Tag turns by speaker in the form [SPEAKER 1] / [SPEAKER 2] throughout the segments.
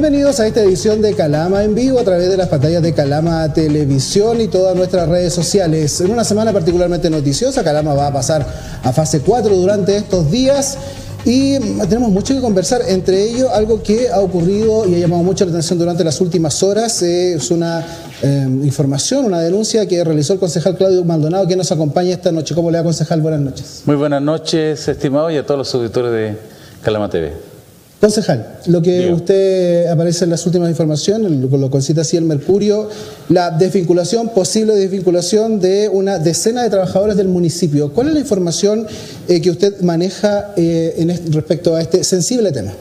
[SPEAKER 1] Bienvenidos a esta edición de Calama en vivo a través de las pantallas de Calama Televisión y todas nuestras redes sociales. En una semana particularmente noticiosa, Calama va a pasar a fase 4 durante estos días. Y tenemos mucho que conversar, entre ellos algo que ha ocurrido y ha llamado mucho la atención durante las últimas horas, es una eh, información, una denuncia que realizó el concejal Claudio Maldonado, que nos acompaña esta noche. ¿Cómo le va, concejal? Buenas noches.
[SPEAKER 2] Muy buenas noches, estimado, y a todos los auditores de Calama TV.
[SPEAKER 1] Concejal, lo que usted aparece en las últimas informaciones, lo, concita así el Mercurio, la desvinculación, posible desvinculación de una decena de trabajadores del municipio. ¿Cuál es la información eh, que usted maneja eh, en respecto a este sensible tema?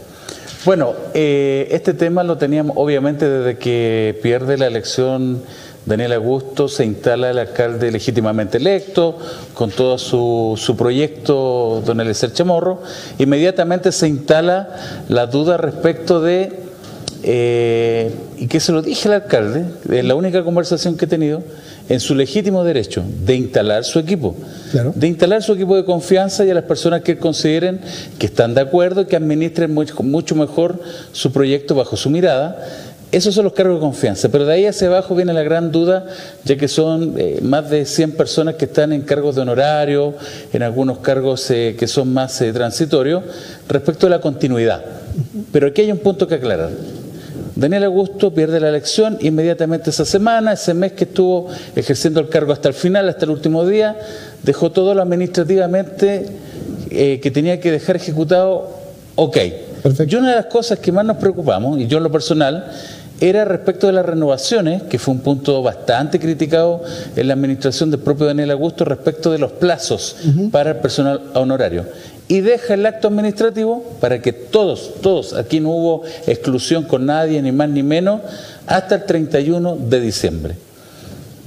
[SPEAKER 2] Bueno, eh, este tema lo teníamos obviamente desde que pierde la elección Daniel Augusto se instala el alcalde legítimamente electo, con todo su, su proyecto, don Eliezer Chamorro, inmediatamente se instala la duda respecto de, eh, y que se lo dije al alcalde, en la única conversación que he tenido, en su legítimo derecho de instalar su equipo, de instalar su equipo de confianza y a las personas que consideren que están de acuerdo y que administren mucho mejor su proyecto bajo su mirada esos son los cargos de confianza, pero de ahí hacia abajo viene la gran duda, ya que son eh, más de 100 personas que están en cargos de honorario, en algunos cargos eh, que son más eh, transitorios, respecto a la continuidad. Pero aquí hay un punto que aclarar. Daniel Augusto pierde la elección inmediatamente esa semana, ese mes que estuvo ejerciendo el cargo hasta el final, hasta el último día, dejó todo lo administrativamente que tenía que dejar ejecutado, ok. Y una de las cosas que más nos preocupamos, y yo en lo personal, era respecto de las renovaciones, que fue un punto bastante criticado en la administración del propio Daniel Augusto respecto de los plazos para el personal honorario. Y deja el acto administrativo para que todos, todos, aquí no hubo exclusión con nadie, ni más ni menos, hasta el 31 de diciembre.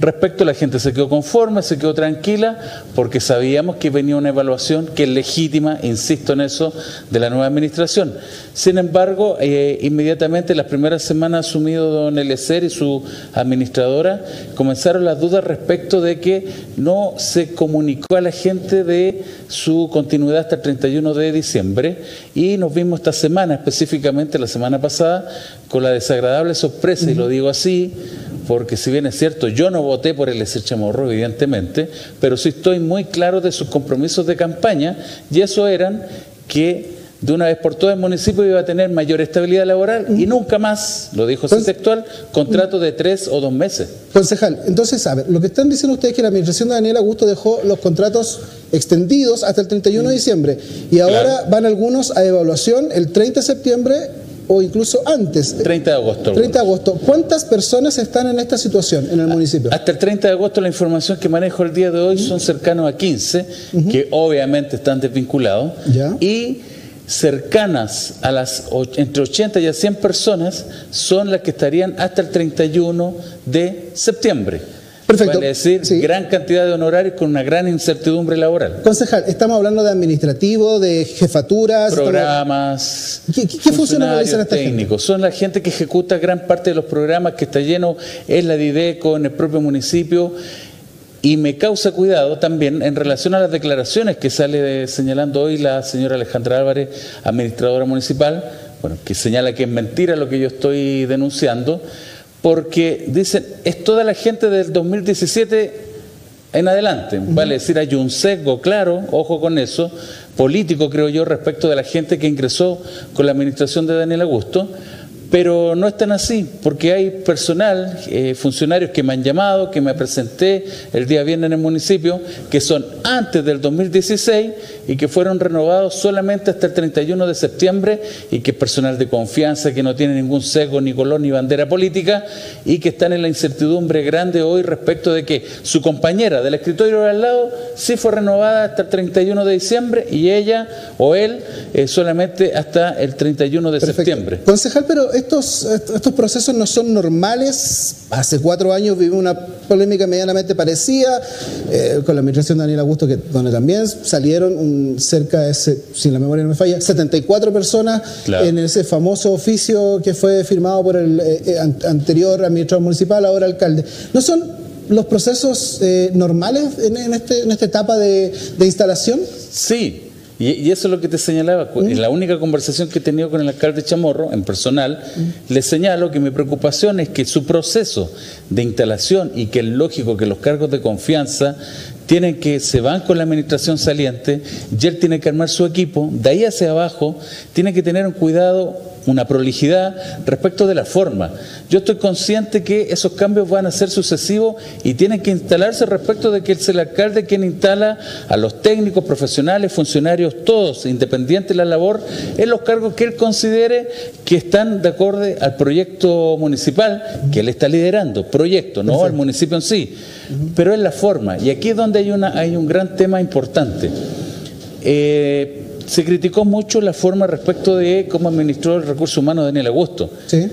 [SPEAKER 2] Respecto la gente se quedó conforme, se quedó tranquila, porque sabíamos que venía una evaluación que es legítima, insisto en eso, de la nueva administración. Sin embargo, eh, inmediatamente las primeras semanas asumido don Elecer y su administradora, comenzaron las dudas respecto de que no se comunicó a la gente de su continuidad hasta el 31 de diciembre. Y nos vimos esta semana, específicamente la semana pasada, con la desagradable sorpresa, y lo digo así, porque si bien es cierto, yo no voté por el Eser Chamorro, evidentemente, pero sí estoy muy claro de sus compromisos de campaña, y eso eran que de una vez por todas el municipio iba a tener mayor estabilidad laboral y nunca más, lo dijo su textual, contrato de tres o dos meses.
[SPEAKER 1] Concejal, entonces, a ver, lo que están diciendo ustedes es que la administración de Daniel Augusto dejó los contratos extendidos hasta el 31 de diciembre y ahora van algunos a evaluación el 30 de septiembre o incluso antes.
[SPEAKER 2] 30 de agosto.
[SPEAKER 1] 30 de agosto. ¿Cuántas personas están en esta situación en el municipio?
[SPEAKER 2] Hasta el 30 de agosto la información que manejo el día de hoy son cercanos a 15, que obviamente están desvinculados. Y cercanas a las entre 80 y a 100 personas son las que estarían hasta el 31 de septiembre. Perfecto. Vale decir, gran cantidad de honorarios con una gran incertidumbre laboral.
[SPEAKER 1] Concejal, estamos hablando de administrativo, de jefaturas.
[SPEAKER 2] Programas.
[SPEAKER 1] ¿Qué, qué, funciones realizan esta
[SPEAKER 2] técnicos. Son la gente que ejecuta gran parte de los programas que está lleno en la DIDECO, en el propio municipio. Y me causa cuidado también en relación a las declaraciones que sale señalando hoy la señora Alejandra Álvarez, administradora municipal, bueno, que señala que es mentira lo que yo estoy denunciando porque dicen, es toda la gente del 2017 en adelante. Vale decir, hay un sesgo claro, ojo con eso, político creo yo, respecto de la gente que ingresó con la administración de Daniel Augusto, pero no es tan así, porque hay personal, eh, funcionarios que me han llamado, que me presenté el día viernes en el municipio, que son antes del 2016 y que fueron renovados solamente hasta el 31 de septiembre y que es personal de confianza, que no tiene ningún sesgo, ni color, ni bandera política y que están en la incertidumbre grande hoy respecto de que su compañera del escritorio de al lado sí fue renovada hasta el 31 de diciembre y ella o él eh, solamente hasta el 31 de septiembre.
[SPEAKER 1] Concejal, pero estos, estos procesos no son normales. Hace cuatro años vivimos una polémica medianamente parecida eh, con la administración de Daniel Augusto, que, donde también salieron cerca de, si la memoria no me falla, 74 personas en ese famoso oficio que fue firmado por el eh, eh, anterior administrador municipal, ahora alcalde. ¿No son los procesos normales en, este, en, esta etapa de, de instalación?
[SPEAKER 2] Sí, Y, eso es lo que te señalaba. En la única conversación que he tenido con el alcalde Chamorro, en personal, le señalo que mi preocupación es que su proceso de instalación y que es lógico que los cargos de confianza tienen que, se van con la administración saliente y él tiene que armar su equipo, de ahí hacia abajo, tiene que tener un cuidado una prolijidad respecto de la forma. Yo estoy consciente que esos cambios van a ser sucesivos y tienen que instalarse respecto de que es el alcalde quien instala a los técnicos, profesionales, funcionarios, todos, independientes de la labor, en los cargos que él considere que están de acuerdo al proyecto municipal que él está liderando, proyecto, no al municipio en sí, pero es la forma. Y aquí es donde hay, una, hay un gran tema importante. Eh, se criticó mucho la forma respecto de cómo administró el recurso humano Daniel Augusto. Sí.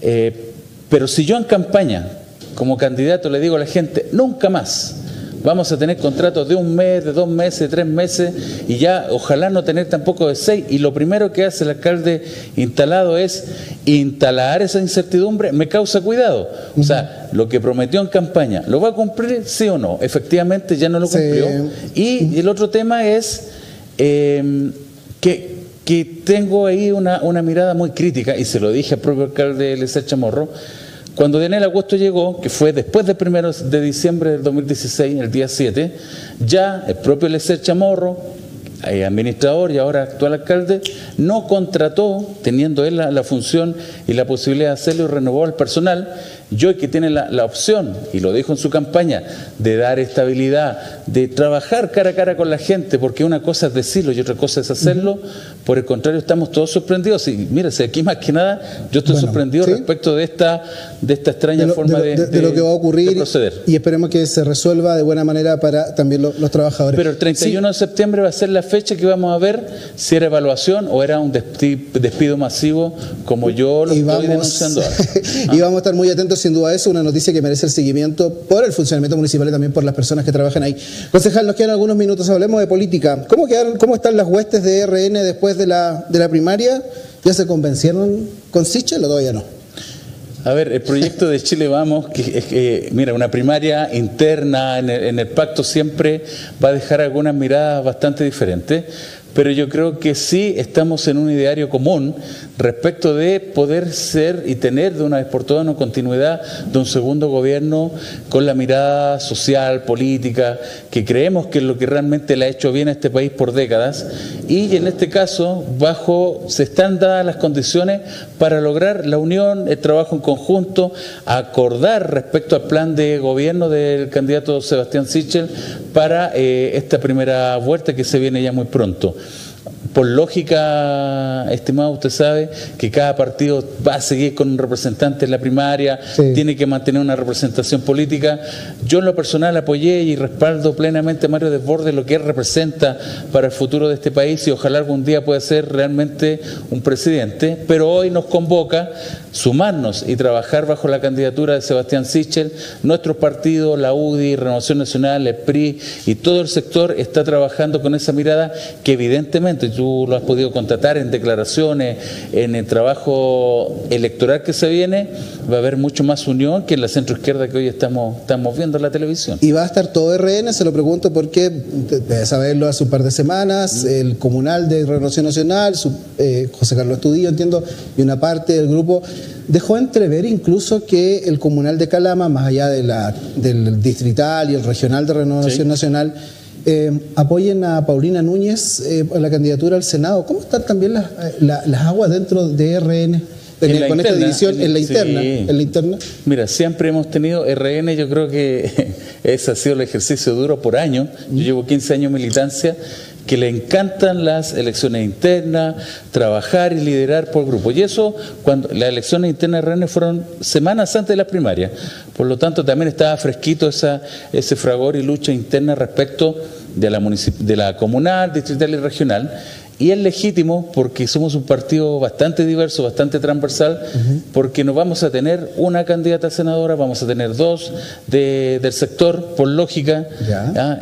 [SPEAKER 2] Eh, pero si yo en campaña, como candidato, le digo a la gente, nunca más vamos a tener contratos de un mes, de dos meses, de tres meses, y ya ojalá no tener tampoco de seis, y lo primero que hace el alcalde instalado es instalar esa incertidumbre, me causa cuidado. O sea, lo que prometió en campaña, ¿lo va a cumplir sí o no? Efectivamente ya no lo cumplió. Y el otro tema es Em, que, que, tengo ahí una, una, mirada muy crítica, y se lo dije al propio alcalde Lecer Chamorro, cuando Daniel Agosto llegó, que fue después del primero de diciembre del 2016, el día 7, ya el propio Lecer Chamorro, eh, administrador y ahora actual alcalde, no contrató, teniendo él la, función y la posibilidad de hacerlo, y renovó al personal, yo que tiene la, opción, y lo dijo en su campaña, de dar estabilidad, de trabajar cara a cara con la gente, porque una cosa es decirlo y otra cosa es hacerlo, por el contrario estamos todos sorprendidos. Y mire, aquí más que nada yo estoy sorprendido respecto de esta, de esta extraña forma de,
[SPEAKER 1] de, lo que va a ocurrir y esperemos que se resuelva de buena manera para también los trabajadores.
[SPEAKER 2] Pero el 31 de septiembre va a ser la fecha que vamos a ver si era evaluación o era un despido masivo como yo lo estoy denunciando
[SPEAKER 1] y vamos a estar muy atentos sin duda eso, una noticia que merece el seguimiento por el funcionamiento municipal y también por las personas que trabajan ahí. Concejal, nos quedan algunos minutos, hablemos de política. ¿Cómo, quedaron, cómo están las huestes de RN después de la, de la primaria? ¿Ya se convencieron con Sichel o todavía no?
[SPEAKER 2] A ver, el proyecto de Chile Vamos, que es que, mira, una primaria interna en el, en el, pacto siempre va a dejar algunas miradas bastante diferentes, pero yo creo que sí estamos en un ideario común respecto de poder ser y tener de una vez por todas una continuidad de un segundo gobierno con la mirada social, política, que creemos que es lo que realmente le ha hecho bien a este país por décadas y en este caso bajo se están dadas las condiciones para lograr la unión, el trabajo en conjunto, acordar respecto al plan de gobierno del candidato Sebastián Sichel para eh, esta primera vuelta que se viene ya muy pronto por lógica, estimado, usted sabe que cada partido va a seguir con un representante en la primaria, tiene que mantener una representación política. Yo en lo personal apoyé y respaldo plenamente a Mario Desbordes lo que él representa para el futuro de este país y ojalá algún día pueda ser realmente un presidente, pero hoy nos convoca sumarnos y trabajar bajo la candidatura de Sebastián Sichel. Nuestros partidos, la UDI, Renovación Nacional, el PRI y todo el sector está trabajando con esa mirada que evidentemente tú lo has podido constatar en declaraciones, en el trabajo electoral que se viene, va a haber mucho más unión que en la centro izquierda que hoy estamos, estamos viendo en la televisión.
[SPEAKER 1] Y va a estar todo RN, se lo pregunto porque, debes saberlo hace un par de semanas, el comunal de Renovación Nacional, eh, José Carlos Estudillo, entiendo, y una parte del grupo dejó entrever incluso que el comunal de Calama, más allá de la, del distrital y el regional de Renovación Nacional, eh, apoyen a Paulina Núñez eh, a la candidatura al Senado. ¿Cómo están también las, eh, las aguas dentro de RN? con esta división en la, interna, en la interna.
[SPEAKER 2] Mira, siempre hemos tenido RN, yo creo que ese ha sido el ejercicio duro por año. Yo llevo 15 años militancia que le encantan las elecciones internas, trabajar y liderar por grupo. Y eso, cuando las elecciones internas de RN fueron semanas antes de la primaria. Por lo tanto, también estaba fresquito esa, ese fragor y lucha interna respecto de la, de la comunal, distrital y regional. Y es legítimo porque somos un partido bastante diverso, bastante transversal, porque nos vamos a tener una candidata senadora, vamos a tener dos del sector, por lógica,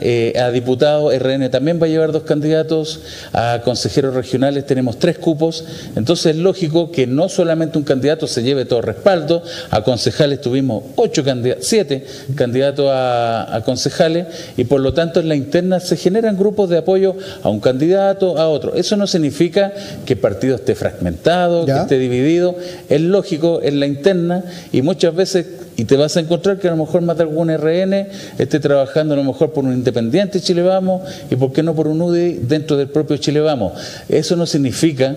[SPEAKER 2] eh, a diputado RN también va a llevar dos candidatos, a consejeros regionales tenemos tres cupos, entonces es lógico que no solamente un candidato se lleve todo respaldo, a concejales tuvimos ocho candidatos, siete candidatos a, a concejales, y por lo tanto en la interna se generan grupos de apoyo a un candidato, a otro. Eso no significa que el partido esté fragmentado, que esté dividido. Es lógico en la interna y muchas veces, y te vas a encontrar que a lo mejor más de algún RN esté trabajando a lo mejor por un independiente Chile Vamos y por qué no por un UDI dentro del propio Chile Vamos. Eso no significa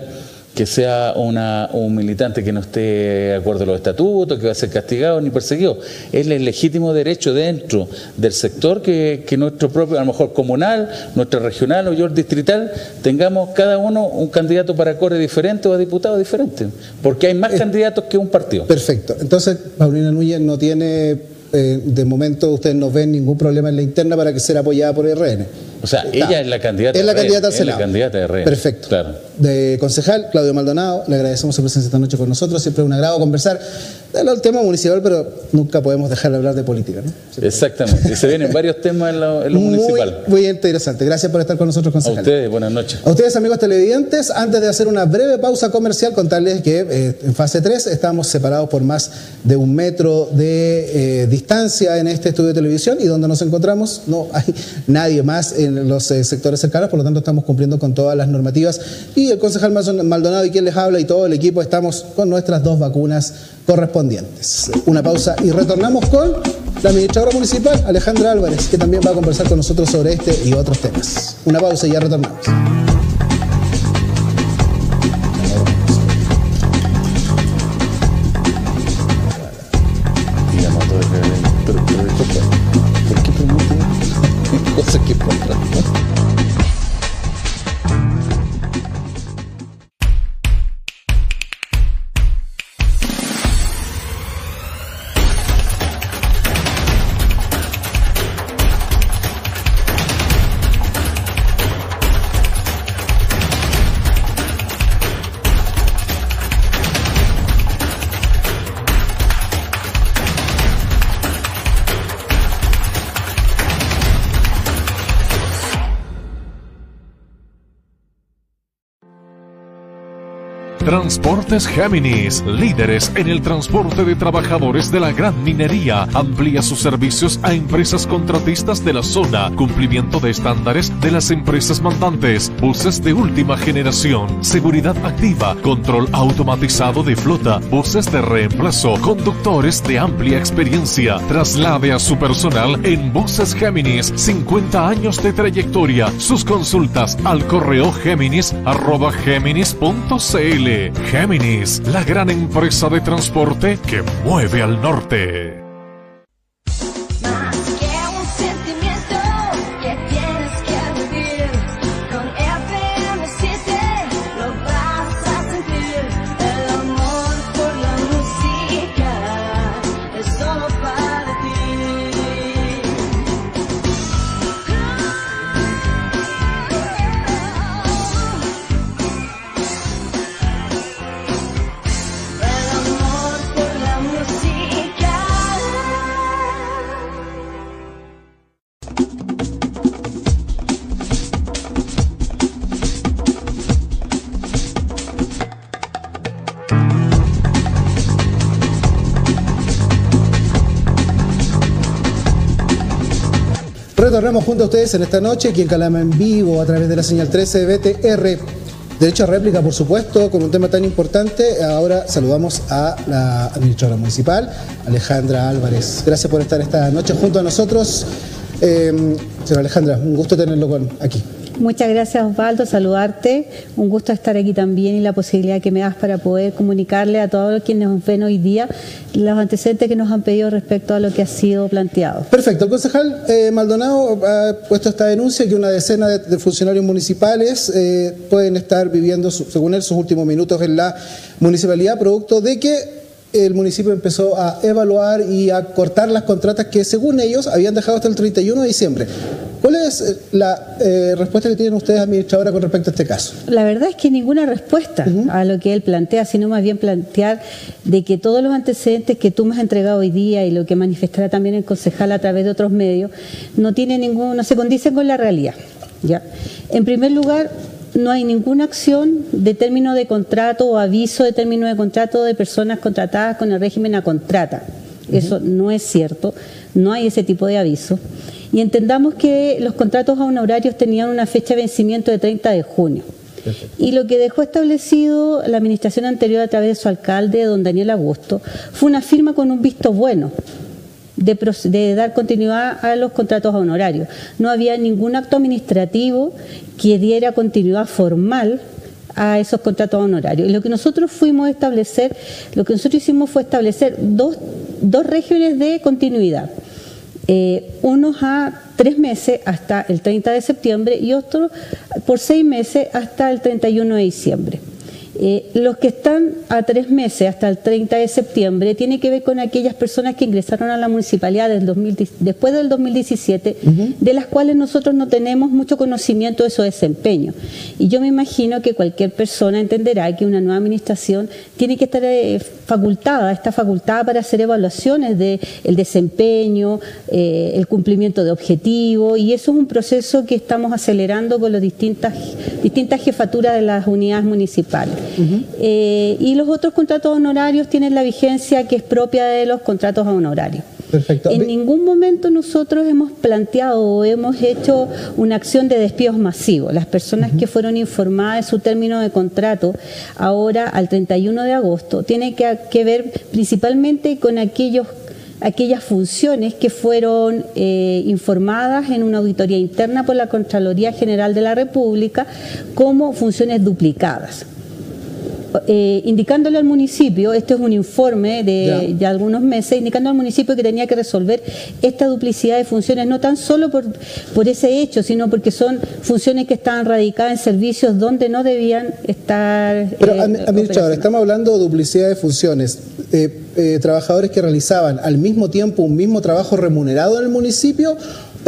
[SPEAKER 2] que sea una, un militante que no esté de acuerdo a los estatutos, que va a ser castigado ni perseguido. Es el legítimo derecho dentro del sector que, nuestro propio, a lo mejor comunal, nuestro regional o yo distrital, tengamos cada uno un candidato para core diferente o a diputado diferente, porque hay más candidatos que un partido.
[SPEAKER 1] Perfecto. Entonces, Paulina Núñez no tiene, eh, de momento ustedes no ven ningún problema en la interna para que sea apoyada por el RN.
[SPEAKER 2] O sea, ella es la candidata.
[SPEAKER 1] Es la candidata al
[SPEAKER 2] Senado. Es la candidata de RN.
[SPEAKER 1] Perfecto. Claro de concejal, Claudio Maldonado. Le agradecemos su presencia esta noche con nosotros. Siempre es un agrado conversar del tema municipal, pero nunca podemos dejar de hablar de política. ¿no?
[SPEAKER 2] Exactamente. Y se vienen varios temas en lo, municipal.
[SPEAKER 1] Muy interesante. Gracias por estar con nosotros, concejal.
[SPEAKER 2] A ustedes, buenas noches.
[SPEAKER 1] A ustedes, amigos televidentes, antes de hacer una breve pausa comercial, contarles que eh, en fase 3 estamos separados por más de un metro de eh, distancia en este estudio de televisión y donde nos encontramos no hay nadie más en los eh, sectores cercanos, por lo tanto estamos cumpliendo con todas las normativas y el concejal Maldonado y quien les habla y todo el equipo estamos con nuestras dos vacunas correspondientes. Una pausa y retornamos con la administradora municipal, Alejandra Álvarez, que también va a conversar con nosotros sobre este y otros temas. Una pausa y ya retornamos.
[SPEAKER 3] Transportes Géminis, líderes en el transporte de trabajadores de la gran minería, amplía sus servicios a empresas contratistas de la zona, cumplimiento de estándares de las empresas mandantes, buses de última generación, seguridad activa, control automatizado de flota, buses de reemplazo, conductores de amplia experiencia. Traslade a su personal en Buses Géminis, 50 años de trayectoria. Sus consultas al correo géminis arroba géminis.cl. Géminis, la gran empresa de transporte que mueve al norte.
[SPEAKER 1] Retornamos junto a ustedes en esta noche, aquí en Calama en vivo, a través de la señal 13 de BTR. Derecho a réplica, por supuesto, con un tema tan importante. Ahora saludamos a la administradora municipal, Alejandra Álvarez. Gracias por estar esta noche junto a nosotros. Eh, señora Alejandra, un gusto tenerlo con, aquí.
[SPEAKER 4] Muchas gracias Osvaldo, saludarte. Un gusto estar aquí también y la posibilidad que me das para poder comunicarle a todos quienes nos ven hoy día los antecedentes que nos han pedido respecto a lo que ha sido planteado.
[SPEAKER 1] Perfecto. El concejal eh, Maldonado ha puesto esta denuncia que una decena de, funcionarios municipales eh, pueden estar viviendo, según él, sus últimos minutos en la municipalidad, producto de que el municipio empezó a evaluar y a cortar las contratas que según ellos habían dejado hasta el 31 de diciembre. ¿Cuál es eh, la eh, respuesta que tienen ustedes, administradora, con respecto a este caso?
[SPEAKER 4] La verdad es que ninguna respuesta a lo que él plantea, sino más bien plantear de que todos los antecedentes que tú me has entregado hoy día y lo que manifestará también el concejal a través de otros medios, no tiene ningún, no se condicen con la realidad. ¿ya? En primer lugar, no hay ninguna acción de término de contrato o aviso de término de contrato de personas contratadas con el régimen a contrata. Eso no es cierto, no hay ese tipo de aviso. Y entendamos que los contratos a honorarios tenían una fecha de vencimiento de 30 de junio. Y lo que dejó establecido la administración anterior a través de su alcalde, don Daniel Augusto, fue una firma con un visto bueno de, dar continuidad a los contratos honorarios. No había ningún acto administrativo que diera continuidad formal a esos contratos honorarios. Y lo que nosotros fuimos a establecer, lo que nosotros hicimos fue establecer dos, dos regímenes de continuidad. Eh, unos a tres meses hasta el 30 de septiembre y otros por seis meses hasta el 31 de diciembre. Eh, los que están a tres meses hasta el 30 de septiembre tiene que ver con aquellas personas que ingresaron a la municipalidad después del 2017, de las cuales nosotros no tenemos mucho conocimiento de su desempeño. Y yo me imagino que cualquier persona entenderá que una nueva administración tiene que estar eh, facultada, está facultada para hacer evaluaciones del el desempeño, eh, el cumplimiento de objetivos, y eso es un proceso que estamos acelerando con las distintas, distintas jefaturas de las unidades municipales. Eh, y los otros contratos honorarios tienen la vigencia que es propia de los contratos honorarios. Perfecto. En ningún momento nosotros hemos planteado o hemos hecho una acción de despidos masivos. Las personas que fueron informadas de su término de contrato ahora al 31 de agosto tienen que, ver principalmente con aquellos aquellas funciones que fueron eh, informadas en una auditoría interna por la Contraloría General de la República como funciones duplicadas. Eh, indicándole al municipio, este es un informe de, algunos meses, indicando al municipio que tenía que resolver esta duplicidad de funciones, no tan solo por, por ese hecho, sino porque son funciones que estaban radicadas en servicios donde no debían estar.
[SPEAKER 1] Pero, eh, administrador, estamos hablando de duplicidad de funciones. Eh, trabajadores que realizaban al mismo tiempo un mismo trabajo remunerado en el municipio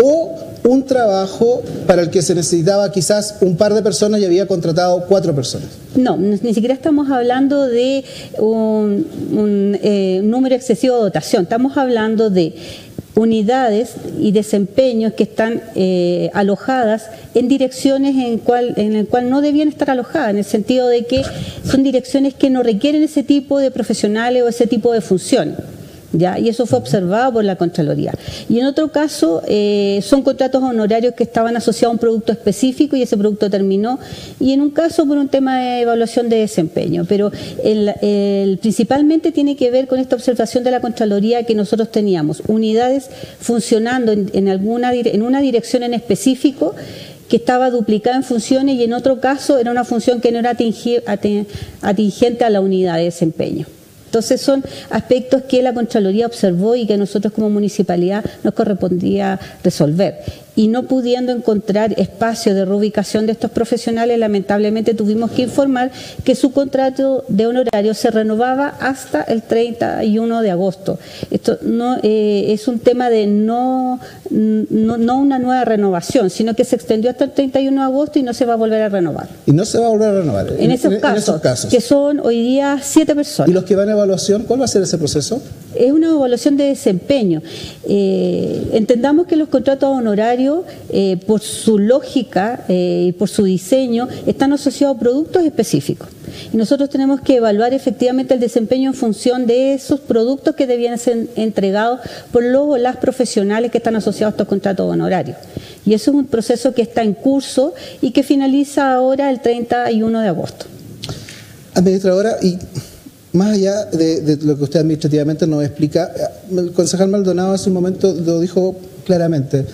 [SPEAKER 1] o un trabajo para el que se necesitaba quizás un par de personas y había contratado cuatro personas.
[SPEAKER 4] No, ni siquiera estamos hablando de un, eh, número excesivo de dotación, estamos hablando de unidades y desempeños que están eh, alojadas en direcciones en, cual, en el cual no debían estar alojadas, en el sentido de que son direcciones que no requieren ese tipo de profesionales o ese tipo de funciones. ¿Ya? y eso fue observado por la Contraloría. Y en otro caso eh, son contratos honorarios que estaban asociados a un producto específico y ese producto terminó, y en un caso por un tema de evaluación de desempeño, pero el, principalmente tiene que ver con esta observación de la Contraloría que nosotros teníamos, unidades funcionando en, alguna, en una dirección en específico, que estaba duplicada en funciones y en otro caso era una función que no era atingente a la unidad de desempeño. Entonces son aspectos que la Contraloría observó y que nosotros como municipalidad nos correspondía resolver y no pudiendo encontrar espacio de reubicación de estos profesionales, lamentablemente tuvimos que informar que su contrato de honorario se renovaba hasta el 31 de agosto. Esto no eh, es un tema de no, no, una nueva renovación, sino que se extendió hasta el 31 de agosto y no se va a volver a renovar.
[SPEAKER 1] Y no se va a volver a renovar.
[SPEAKER 4] En, esos, casos, que son hoy día siete personas.
[SPEAKER 1] ¿Y los que van a evaluación, cuál va a ser ese proceso?
[SPEAKER 4] Es una evaluación de desempeño. Eh, entendamos que los contratos honorarios eh, por su lógica eh, y por su diseño, están asociados a productos específicos. Y nosotros tenemos que evaluar efectivamente el desempeño en función de esos productos que debían ser entregados por los o las profesionales que están asociados a estos contratos honorarios. Y eso es un proceso que está en curso y que finaliza ahora el 31 de agosto.
[SPEAKER 1] Administradora, y más allá de, de, lo que usted administrativamente nos explica, el concejal Maldonado hace un momento lo dijo claramente.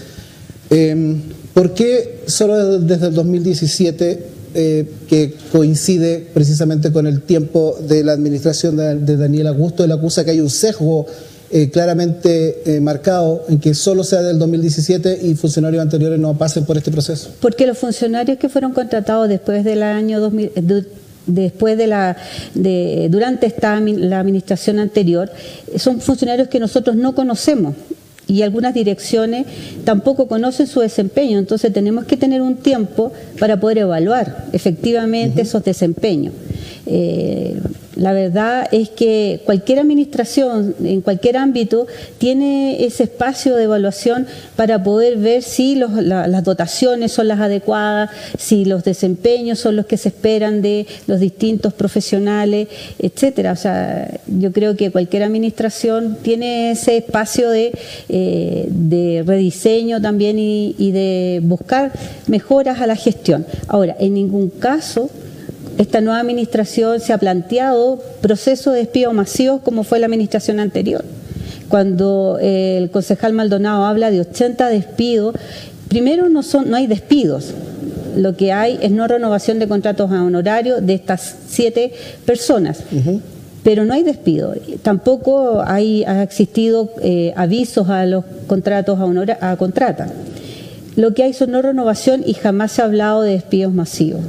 [SPEAKER 1] Em, ¿Por qué solo desde el 2017, eh, que coincide precisamente con el tiempo de la administración de, Daniel Augusto, él acusa que hay un sesgo eh, claramente eh, marcado en que solo sea del 2017 y funcionarios anteriores no pasen por este proceso?
[SPEAKER 4] Porque los funcionarios que fueron contratados después del año 2000, después de la de, durante esta la administración anterior son funcionarios que nosotros no conocemos y algunas direcciones tampoco conocen su desempeño, entonces tenemos que tener un tiempo para poder evaluar efectivamente esos desempeños. Eh, la verdad es que cualquier administración, en cualquier ámbito, tiene ese espacio de evaluación para poder ver si las dotaciones son las adecuadas, si los desempeños son los que se esperan de los distintos profesionales, etcétera. O sea, yo creo que cualquier administración tiene ese espacio de, eh, rediseño también y de buscar mejoras a la gestión. Ahora, en ningún caso esta nueva administración se ha planteado procesos de despido masivos como fue la administración anterior. Cuando eh, el concejal Maldonado habla de 80 despidos, primero no, son, no hay despidos, lo que hay es no renovación de contratos a honorario de estas siete personas. Pero no hay despido. Tampoco hay, ha existido eh, avisos a los contratos a, a contrata. Lo que hay son no renovación y jamás se ha hablado de despidos masivos.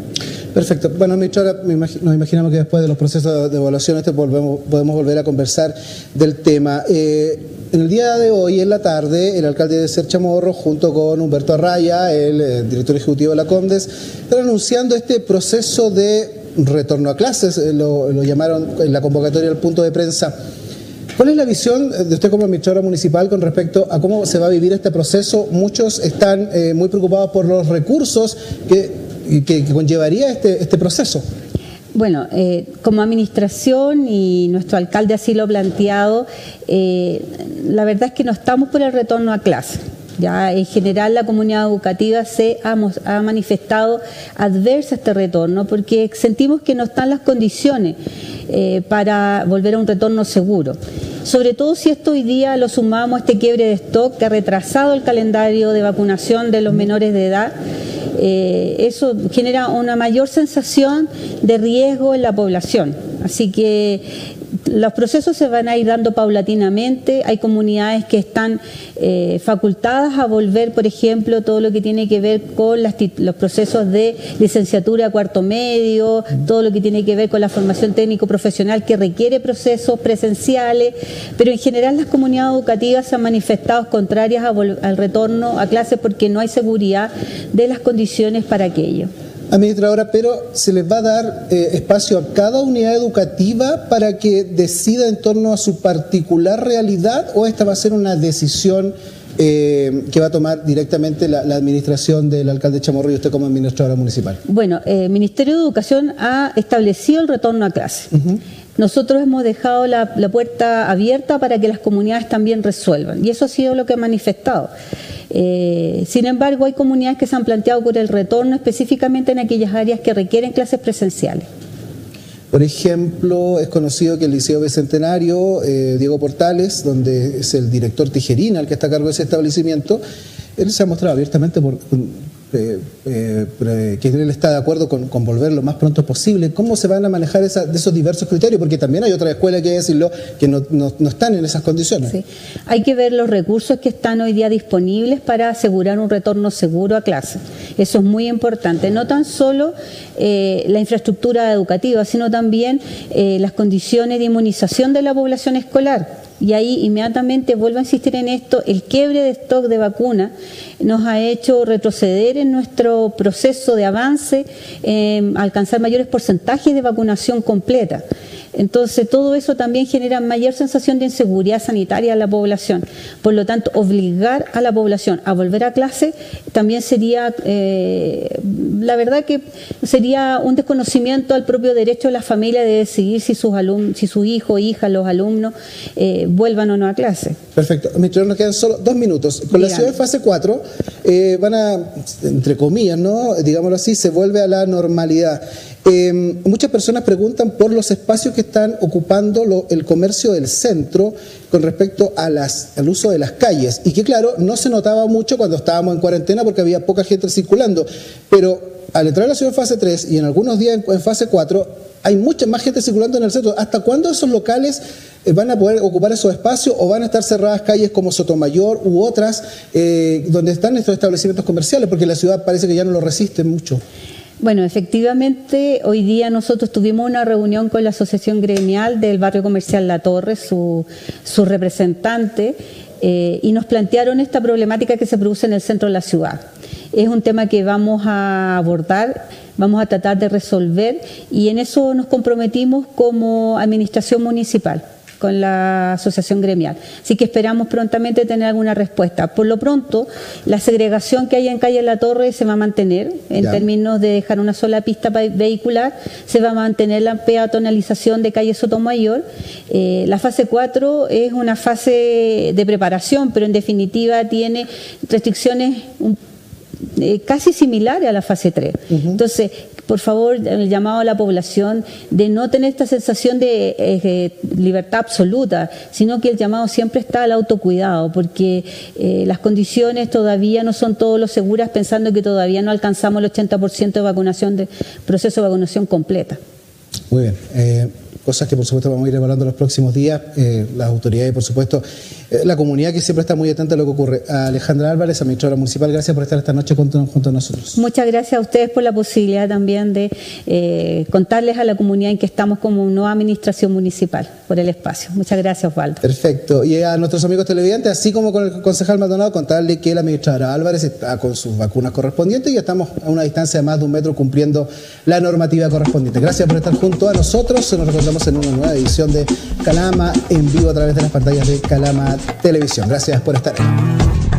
[SPEAKER 1] Perfecto. Bueno, ahora nos imaginamos que después de los procesos de evaluación este podemos volver a conversar del tema. Eh, en el día de hoy, en la tarde, el alcalde de Ser Chamorro, junto con Humberto Arraya, el, eh, director ejecutivo de la Condes, están anunciando este proceso de retorno a clases, eh, lo, llamaron en la convocatoria al punto de prensa. ¿Cuál es la visión de usted como administradora municipal con respecto a cómo se va a vivir este proceso? Muchos están muy preocupados por los recursos que que, conllevaría este, este proceso.
[SPEAKER 4] Bueno, eh, como administración y nuestro alcalde así lo ha planteado, eh, la verdad es que no estamos por el retorno a clase. Ya en general la comunidad educativa se ha, manifestado adversa a este retorno porque sentimos que no están las condiciones eh, para volver a un retorno seguro. Sobre todo si esto hoy día lo sumamos a este quiebre de stock que ha retrasado el calendario de vacunación de los menores de edad eh, eso genera una mayor sensación de riesgo en la población. Así que los procesos se van a ir dando paulatinamente. Hay comunidades que están eh, facultadas a volver, por ejemplo, todo lo que tiene que ver con los procesos de licenciatura a cuarto medio, todo lo que tiene que ver con la formación técnico profesional que requiere procesos presenciales, pero en general las comunidades educativas se han manifestado contrarias al retorno a clases porque no hay seguridad de las condiciones para aquello
[SPEAKER 1] administradora, pero se les va a dar eh, espacio a cada unidad educativa para que decida en torno a su particular realidad o esta va a ser una decisión eh, que va a tomar directamente la, administración del alcalde Chamorro y usted como administradora municipal?
[SPEAKER 4] Bueno, el eh, Ministerio de Educación ha establecido el retorno a clase. Nosotros hemos dejado la, puerta abierta para que las comunidades también resuelvan y eso ha sido lo que ha manifestado. Eh, sin embargo, hay comunidades que se han planteado por el retorno específicamente en aquellas áreas que requieren clases presenciales.
[SPEAKER 1] Por ejemplo, es conocido que el Liceo Bicentenario, eh, Diego Portales, donde es el director Tijerina el que está a cargo de ese establecimiento, él se ha mostrado abiertamente por, eh, eh, que él está de acuerdo con, volver lo más pronto posible. ¿Cómo se van a manejar de esos diversos criterios? Porque también hay otra escuela que decirlo que no, están en esas condiciones.
[SPEAKER 4] Hay que ver los recursos que están hoy día disponibles para asegurar un retorno seguro a clase. Eso es muy importante. No tan solo eh, la infraestructura educativa, sino también las condiciones de inmunización de la población escolar y ahí inmediatamente vuelvo a insistir en esto, el quiebre de stock de vacuna nos ha hecho retroceder en nuestro proceso de avance, eh, alcanzar mayores porcentajes de vacunación completa. Entonces, todo eso también genera mayor sensación de inseguridad sanitaria a la población. Por lo tanto, obligar a la población a volver a clase también sería, eh, la verdad que sería un desconocimiento al propio derecho de la familia de decidir si sus alumnos, si sus hijos, hijas, los alumnos eh, vuelvan o no a clase.
[SPEAKER 1] Perfecto. nos quedan solo dos minutos. Con la ciudad de fase 4 eh, van a, entre comillas, ¿no? digámoslo así, se vuelve a la normalidad. Em, muchas personas preguntan por los espacios que están ocupando el comercio del centro con respecto a las, al uso de las calles. Y que claro, no se notaba mucho cuando estábamos en cuarentena porque había poca gente circulando. Pero al entrar a la ciudad en fase 3 y en algunos días en, fase 4, hay mucha más gente circulando en el centro. ¿Hasta cuándo esos locales eh, van a poder ocupar esos espacios o van a estar cerradas calles como Sotomayor u otras eh, donde están estos establecimientos comerciales? Porque la ciudad parece que ya no lo resiste mucho.
[SPEAKER 4] Bueno, efectivamente, hoy día nosotros tuvimos una reunión con la Asociación Gremial del Barrio Comercial La Torre, su, su representante, eh, y nos plantearon esta problemática que se produce en el centro de la ciudad. Es un tema que vamos a abordar, vamos a tratar de resolver y en eso nos comprometimos como administración municipal con la asociación gremial. Así que esperamos prontamente tener alguna respuesta. Por lo pronto, la segregación que hay en calle La Torre se va a mantener en términos de dejar una sola pista vehicular, se va a mantener la peatonalización de calle Sotomayor. Eh, la fase 4 es una fase de preparación, pero en definitiva tiene restricciones eh, casi similares a la fase 3. Entonces, por favor, el llamado a la población de no tener esta sensación de eh, libertad absoluta, sino que el llamado siempre está al autocuidado, porque eh, las condiciones todavía no son todos lo seguras, pensando que todavía no alcanzamos el 80% de vacunación, de proceso de vacunación completa.
[SPEAKER 1] Muy bien. Eh, cosas que por supuesto vamos a ir evaluando los próximos días, las autoridades, por supuesto, eh, la comunidad que siempre está muy atenta a lo que ocurre. Alejandra Álvarez, administradora municipal, gracias por estar esta noche junto, a nosotros.
[SPEAKER 4] Muchas gracias a ustedes por la posibilidad también de eh, contarles a la comunidad en que estamos como nueva administración municipal por el espacio. Muchas gracias, Osvaldo.
[SPEAKER 1] Perfecto. Y a nuestros amigos televidentes, así como con el concejal Maldonado, contarle que la administradora Álvarez está con sus vacunas correspondientes y estamos a una distancia de más de un metro cumpliendo la normativa correspondiente. Gracias por estar junto a nosotros. Nos en una nueva edición de Calama en vivo a través de las pantallas de Calama Televisión. Gracias por estar ahí.